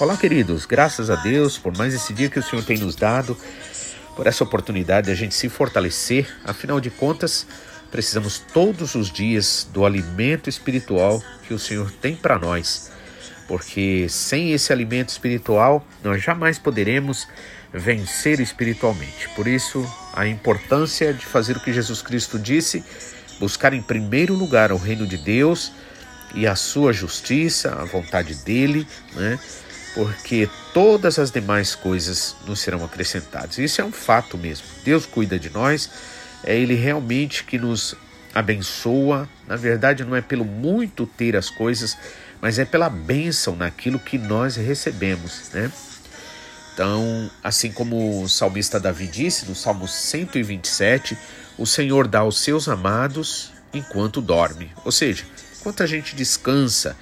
Olá, queridos, graças a Deus por mais esse dia que o Senhor tem nos dado, por essa oportunidade de a gente se fortalecer. Afinal de contas, precisamos todos os dias do alimento espiritual que o Senhor tem para nós, porque sem esse alimento espiritual nós jamais poderemos vencer espiritualmente. Por isso, a importância de fazer o que Jesus Cristo disse, buscar em primeiro lugar o reino de Deus e a sua justiça, a vontade dele, né? Porque todas as demais coisas nos serão acrescentadas. Isso é um fato mesmo. Deus cuida de nós, é Ele realmente que nos abençoa. Na verdade, não é pelo muito ter as coisas, mas é pela bênção naquilo que nós recebemos, né? Então, assim como o salmista Davi disse no Salmo 127, o Senhor dá aos seus amados enquanto dorme. Ou seja, enquanto a gente descansa,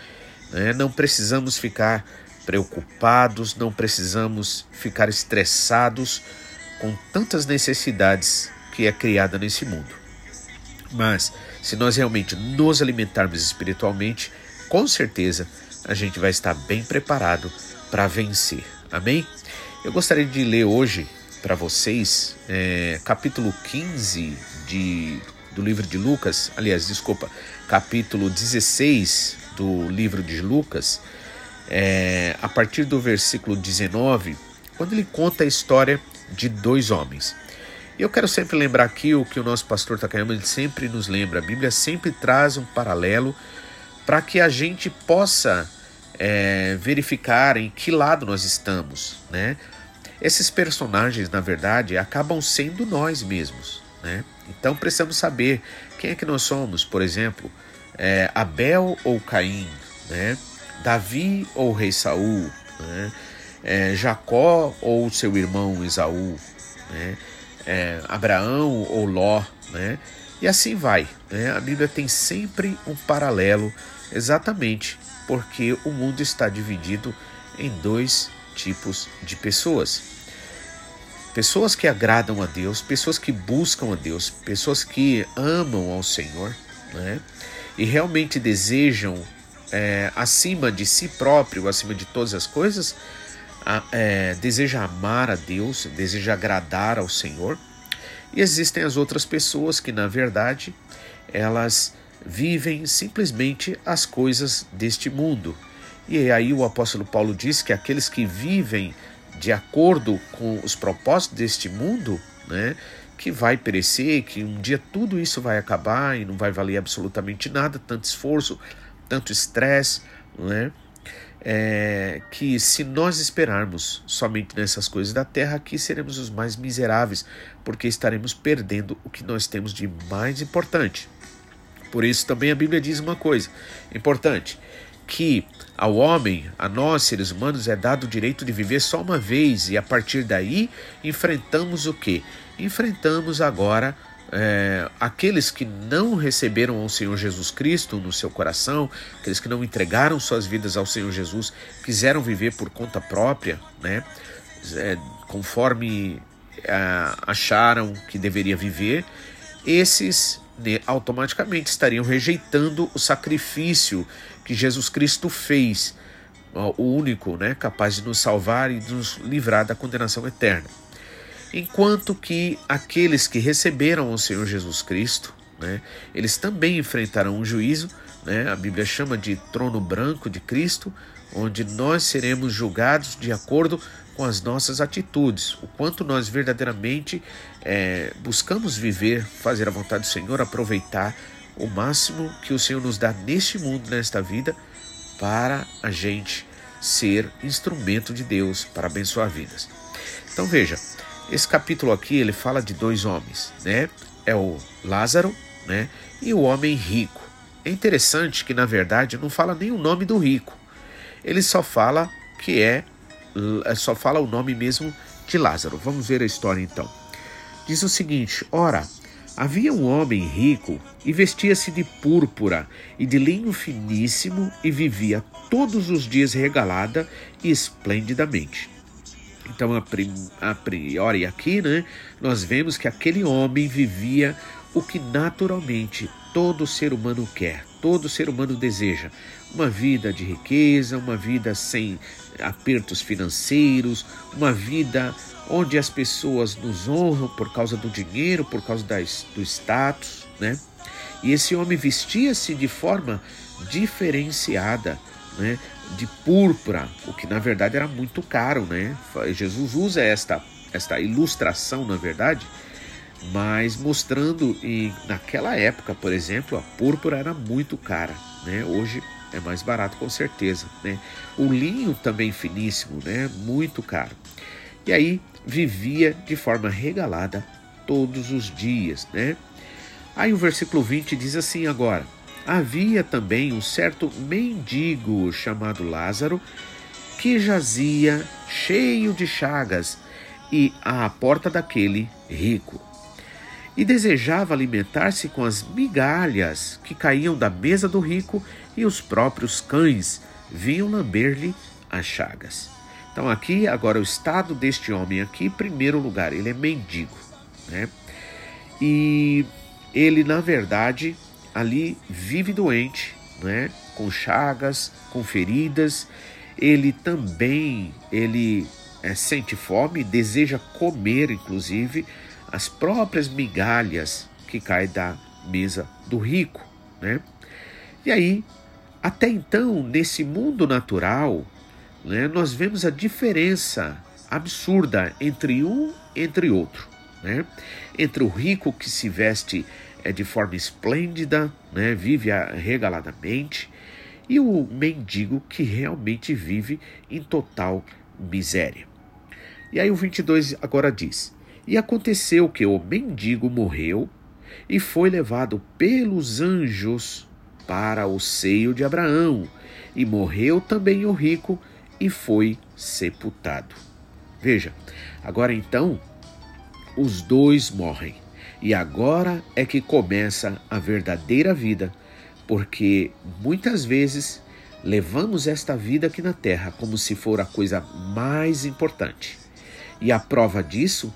né, não precisamos ficar preocupados, não precisamos ficar estressados com tantas necessidades que é criada nesse mundo. Mas se nós realmente nos alimentarmos espiritualmente, com certeza a gente vai estar bem preparado para vencer. Amém? Eu gostaria de ler hoje para vocês é, capítulo 15 de, do livro de Lucas, aliás, desculpa, capítulo 16 do livro de Lucas, é, a partir do versículo 19, quando ele conta a história de dois homens. Eu quero sempre lembrar aqui o que o nosso pastor Takayama ele sempre nos lembra. A Bíblia sempre traz um paralelo para que a gente possa é, verificar em que lado nós estamos, né? Esses personagens, na verdade, acabam sendo nós mesmos, né? Então precisamos saber quem é que nós somos. Por exemplo, é, Abel ou Caim, né? Davi ou o rei Saul, né? é, Jacó ou seu irmão Esaú, né? é, Abraão ou Ló, né? e assim vai. Né? A Bíblia tem sempre um paralelo, exatamente porque o mundo está dividido em dois tipos de pessoas. Pessoas que agradam a Deus, pessoas que buscam a Deus, pessoas que amam ao Senhor, né? e realmente desejam é, acima de si próprio, acima de todas as coisas, a, é, deseja amar a Deus, deseja agradar ao Senhor. E existem as outras pessoas que, na verdade, elas vivem simplesmente as coisas deste mundo. E aí o apóstolo Paulo diz que aqueles que vivem de acordo com os propósitos deste mundo, né, que vai perecer, que um dia tudo isso vai acabar e não vai valer absolutamente nada, tanto esforço, tanto estresse, né? É, que se nós esperarmos somente nessas coisas da terra, aqui seremos os mais miseráveis, porque estaremos perdendo o que nós temos de mais importante. Por isso também a Bíblia diz uma coisa importante, que ao homem, a nós seres humanos, é dado o direito de viver só uma vez e a partir daí enfrentamos o que? Enfrentamos agora é, aqueles que não receberam ao Senhor Jesus Cristo no seu coração, aqueles que não entregaram suas vidas ao Senhor Jesus, quiseram viver por conta própria, né, é, conforme é, acharam que deveria viver, esses né, automaticamente estariam rejeitando o sacrifício que Jesus Cristo fez, o único né, capaz de nos salvar e de nos livrar da condenação eterna enquanto que aqueles que receberam o Senhor Jesus Cristo, né, eles também enfrentarão um juízo, né, a Bíblia chama de trono branco de Cristo, onde nós seremos julgados de acordo com as nossas atitudes, o quanto nós verdadeiramente é, buscamos viver, fazer a vontade do Senhor, aproveitar o máximo que o Senhor nos dá neste mundo, nesta vida, para a gente ser instrumento de Deus para abençoar vidas. Então veja, esse capítulo aqui ele fala de dois homens, né? É o Lázaro, né? E o homem rico. É interessante que na verdade não fala nem o nome do rico. Ele só fala que é, é só fala o nome mesmo de Lázaro. Vamos ver a história então. Diz o seguinte: Ora, havia um homem rico e vestia-se de púrpura e de linho finíssimo e vivia todos os dias regalada e esplendidamente. Então, a priori aqui, né, nós vemos que aquele homem vivia o que naturalmente todo ser humano quer: todo ser humano deseja. Uma vida de riqueza, uma vida sem apertos financeiros, uma vida onde as pessoas nos honram por causa do dinheiro, por causa das, do status, né? E esse homem vestia-se de forma diferenciada, né? De púrpura, o que na verdade era muito caro, né? Jesus usa esta esta ilustração, na verdade, mas mostrando e naquela época, por exemplo, a púrpura era muito cara, né? Hoje é mais barato com certeza, né? O linho também finíssimo, né? Muito caro. E aí vivia de forma regalada todos os dias, né? Aí o versículo 20 diz assim agora: Havia também um certo mendigo chamado Lázaro que jazia cheio de chagas e à porta daquele rico. E desejava alimentar-se com as migalhas que caíam da mesa do rico e os próprios cães vinham lamber-lhe as chagas. Então aqui agora o estado deste homem aqui, em primeiro lugar, ele é mendigo, né? E ele, na verdade, ali vive doente, né? com chagas, com feridas. Ele também ele é, sente fome, deseja comer, inclusive, as próprias migalhas que caem da mesa do rico. Né? E aí, até então, nesse mundo natural, né, nós vemos a diferença absurda entre um e entre outro né? Entre o rico que se veste é, de forma esplêndida, né? vive regaladamente, e o mendigo que realmente vive em total miséria. E aí o 22 agora diz: E aconteceu que o mendigo morreu e foi levado pelos anjos para o seio de Abraão, e morreu também o rico e foi sepultado. Veja, agora então os dois morrem. E agora é que começa a verdadeira vida, porque muitas vezes levamos esta vida aqui na terra como se for a coisa mais importante. E a prova disso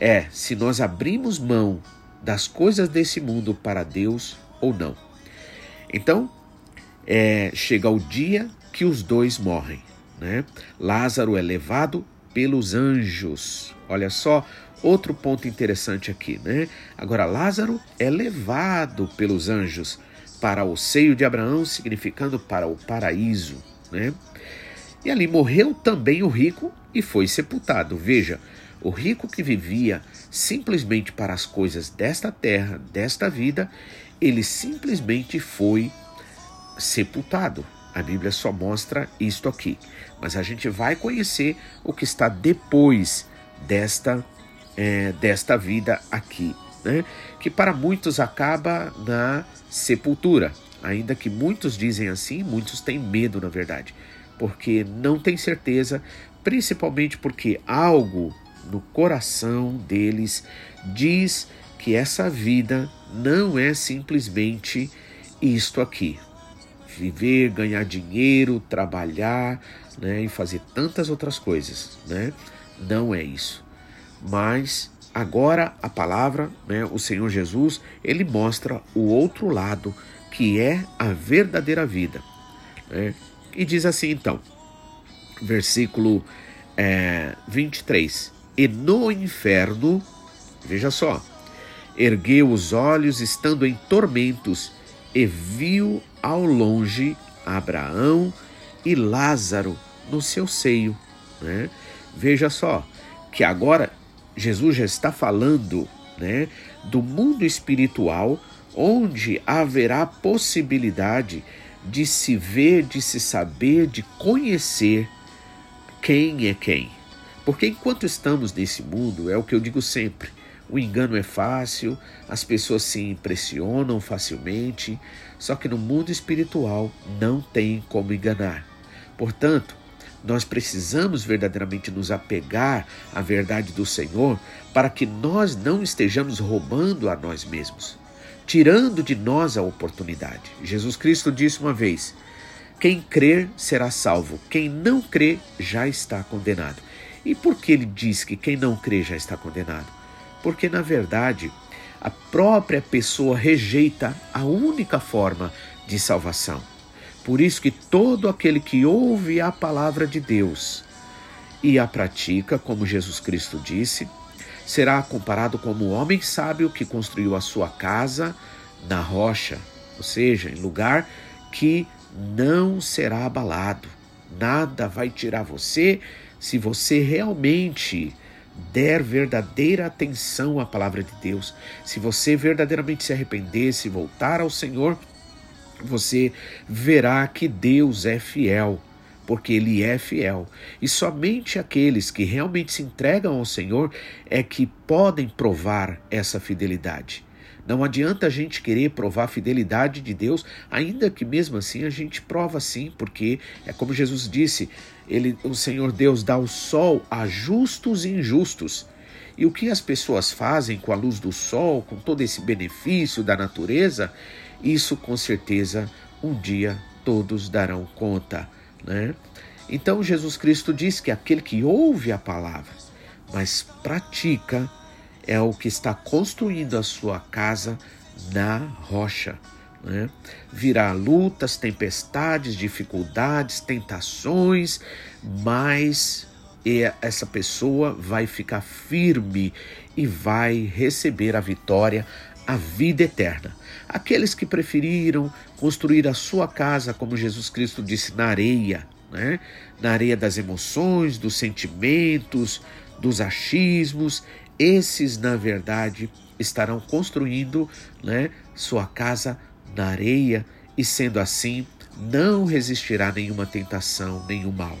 é se nós abrimos mão das coisas desse mundo para Deus ou não. Então, é, chega o dia que os dois morrem. Né? Lázaro é levado pelos anjos. Olha só Outro ponto interessante aqui, né? Agora, Lázaro é levado pelos anjos para o seio de Abraão, significando para o paraíso, né? E ali morreu também o rico e foi sepultado. Veja, o rico que vivia simplesmente para as coisas desta terra, desta vida, ele simplesmente foi sepultado. A Bíblia só mostra isto aqui. Mas a gente vai conhecer o que está depois desta é, desta vida aqui, né? que para muitos acaba na sepultura, ainda que muitos dizem assim, muitos têm medo, na verdade, porque não têm certeza, principalmente porque algo no coração deles diz que essa vida não é simplesmente isto aqui. Viver, ganhar dinheiro, trabalhar né, e fazer tantas outras coisas. Né? Não é isso. Mas agora a palavra, né, o Senhor Jesus, ele mostra o outro lado, que é a verdadeira vida. Né? E diz assim então, versículo é, 23: E no inferno, veja só, ergueu os olhos, estando em tormentos, e viu ao longe Abraão e Lázaro no seu seio. Né? Veja só, que agora Jesus já está falando né, do mundo espiritual, onde haverá possibilidade de se ver, de se saber, de conhecer quem é quem. Porque enquanto estamos nesse mundo, é o que eu digo sempre: o engano é fácil, as pessoas se impressionam facilmente, só que no mundo espiritual não tem como enganar. Portanto, nós precisamos verdadeiramente nos apegar à verdade do Senhor para que nós não estejamos roubando a nós mesmos, tirando de nós a oportunidade. Jesus Cristo disse uma vez: quem crer será salvo, quem não crer já está condenado. E por que ele diz que quem não crê já está condenado? Porque, na verdade, a própria pessoa rejeita a única forma de salvação. Por isso que todo aquele que ouve a palavra de Deus e a pratica, como Jesus Cristo disse, será comparado como o homem sábio que construiu a sua casa na rocha, ou seja, em lugar que não será abalado. Nada vai tirar você se você realmente der verdadeira atenção à palavra de Deus, se você verdadeiramente se arrepender, se voltar ao Senhor, você verá que Deus é fiel, porque Ele é fiel. E somente aqueles que realmente se entregam ao Senhor é que podem provar essa fidelidade. Não adianta a gente querer provar a fidelidade de Deus, ainda que mesmo assim a gente prova sim, porque é como Jesus disse, ele, o Senhor Deus dá o sol a justos e injustos. E o que as pessoas fazem com a luz do sol, com todo esse benefício da natureza, isso com certeza um dia todos darão conta, né? Então Jesus Cristo diz que aquele que ouve a palavra, mas pratica é o que está construindo a sua casa na rocha. Né? Virá lutas, tempestades, dificuldades, tentações, mas essa pessoa vai ficar firme e vai receber a vitória, a vida eterna. Aqueles que preferiram construir a sua casa, como Jesus Cristo disse, na areia, né? na areia das emoções, dos sentimentos, dos achismos, esses, na verdade, estarão construindo né, sua casa na areia e, sendo assim, não resistirá nenhuma tentação, nenhum mal.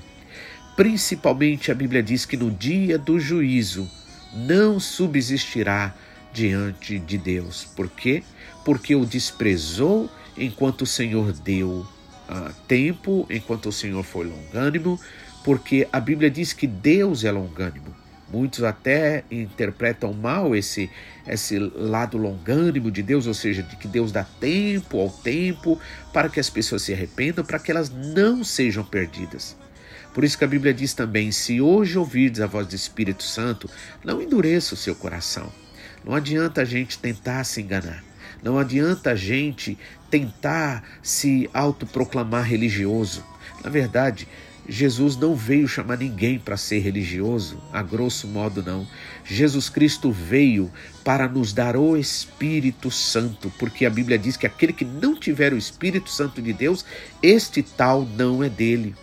Principalmente a Bíblia diz que no dia do juízo não subsistirá diante de Deus. Por quê? Porque o desprezou enquanto o Senhor deu uh, tempo, enquanto o Senhor foi longânimo, porque a Bíblia diz que Deus é longânimo. Muitos até interpretam mal esse, esse lado longânimo de Deus, ou seja, de que Deus dá tempo ao tempo para que as pessoas se arrependam, para que elas não sejam perdidas. Por isso que a Bíblia diz também: se hoje ouvirdes a voz do Espírito Santo, não endureça o seu coração. Não adianta a gente tentar se enganar. Não adianta a gente tentar se autoproclamar religioso. Na verdade, Jesus não veio chamar ninguém para ser religioso, a grosso modo não. Jesus Cristo veio para nos dar o Espírito Santo, porque a Bíblia diz que aquele que não tiver o Espírito Santo de Deus, este tal não é dele.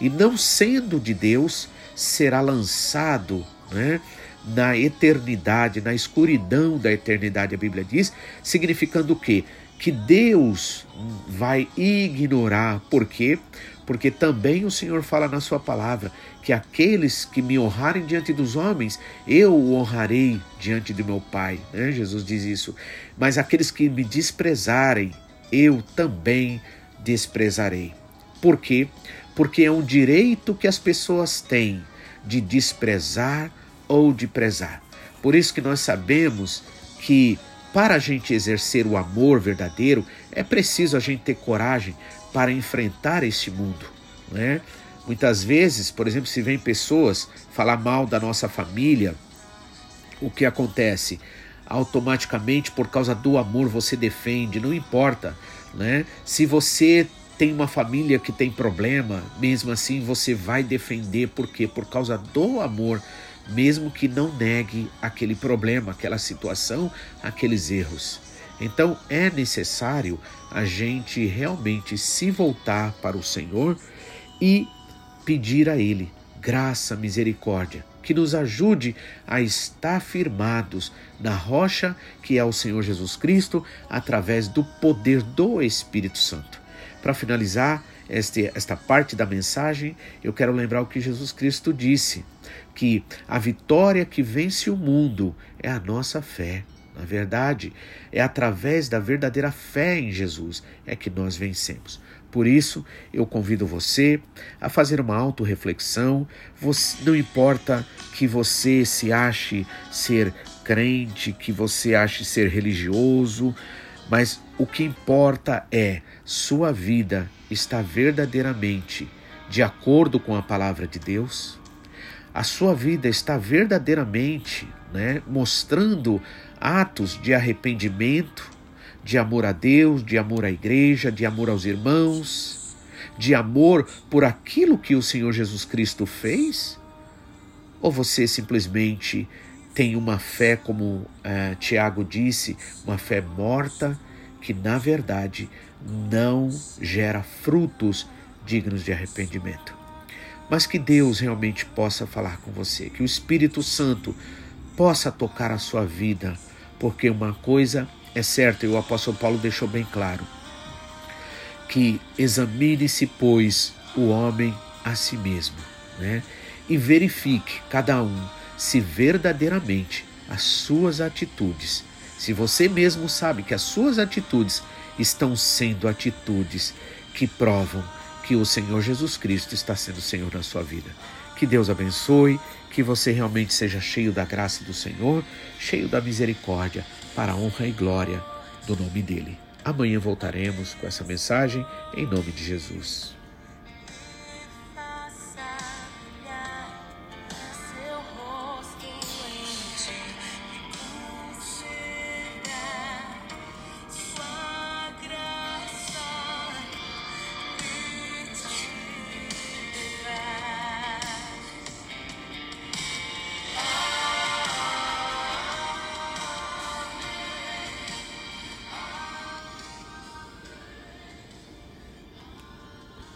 E não sendo de Deus, será lançado, né? Na eternidade, na escuridão da eternidade, a Bíblia diz, significando o quê? Que Deus vai ignorar. Por quê? porque também o Senhor fala na sua palavra que aqueles que me honrarem diante dos homens, eu o honrarei diante de meu Pai. Né? Jesus diz isso. Mas aqueles que me desprezarem, eu também desprezarei. Por quê? Porque é um direito que as pessoas têm de desprezar ou de prezar. Por isso que nós sabemos que para a gente exercer o amor verdadeiro, é preciso a gente ter coragem para enfrentar este mundo. Né? Muitas vezes, por exemplo, se vem pessoas falar mal da nossa família, o que acontece? Automaticamente, por causa do amor, você defende, não importa. Né? Se você tem uma família que tem problema, mesmo assim você vai defender, por quê? Por causa do amor mesmo que não negue aquele problema, aquela situação, aqueles erros. Então é necessário a gente realmente se voltar para o Senhor e pedir a Ele graça, misericórdia, que nos ajude a estar firmados na rocha que é o Senhor Jesus Cristo, através do poder do Espírito Santo. Para finalizar esta parte da mensagem, eu quero lembrar o que Jesus Cristo disse que a vitória que vence o mundo é a nossa fé. Na verdade, é através da verdadeira fé em Jesus é que nós vencemos. Por isso, eu convido você a fazer uma autorreflexão. Não importa que você se ache ser crente, que você ache ser religioso, mas o que importa é sua vida está verdadeiramente de acordo com a palavra de Deus? A sua vida está verdadeiramente né, mostrando atos de arrependimento, de amor a Deus, de amor à igreja, de amor aos irmãos, de amor por aquilo que o Senhor Jesus Cristo fez? Ou você simplesmente tem uma fé, como uh, Tiago disse, uma fé morta, que na verdade não gera frutos dignos de arrependimento? Mas que Deus realmente possa falar com você, que o Espírito Santo possa tocar a sua vida, porque uma coisa é certa, e o apóstolo Paulo deixou bem claro, que examine-se, pois, o homem a si mesmo, né? E verifique cada um se verdadeiramente as suas atitudes, se você mesmo sabe que as suas atitudes estão sendo atitudes que provam que o Senhor Jesus Cristo está sendo Senhor na sua vida. Que Deus abençoe, que você realmente seja cheio da graça do Senhor, cheio da misericórdia, para a honra e glória do nome dele. Amanhã voltaremos com essa mensagem em nome de Jesus.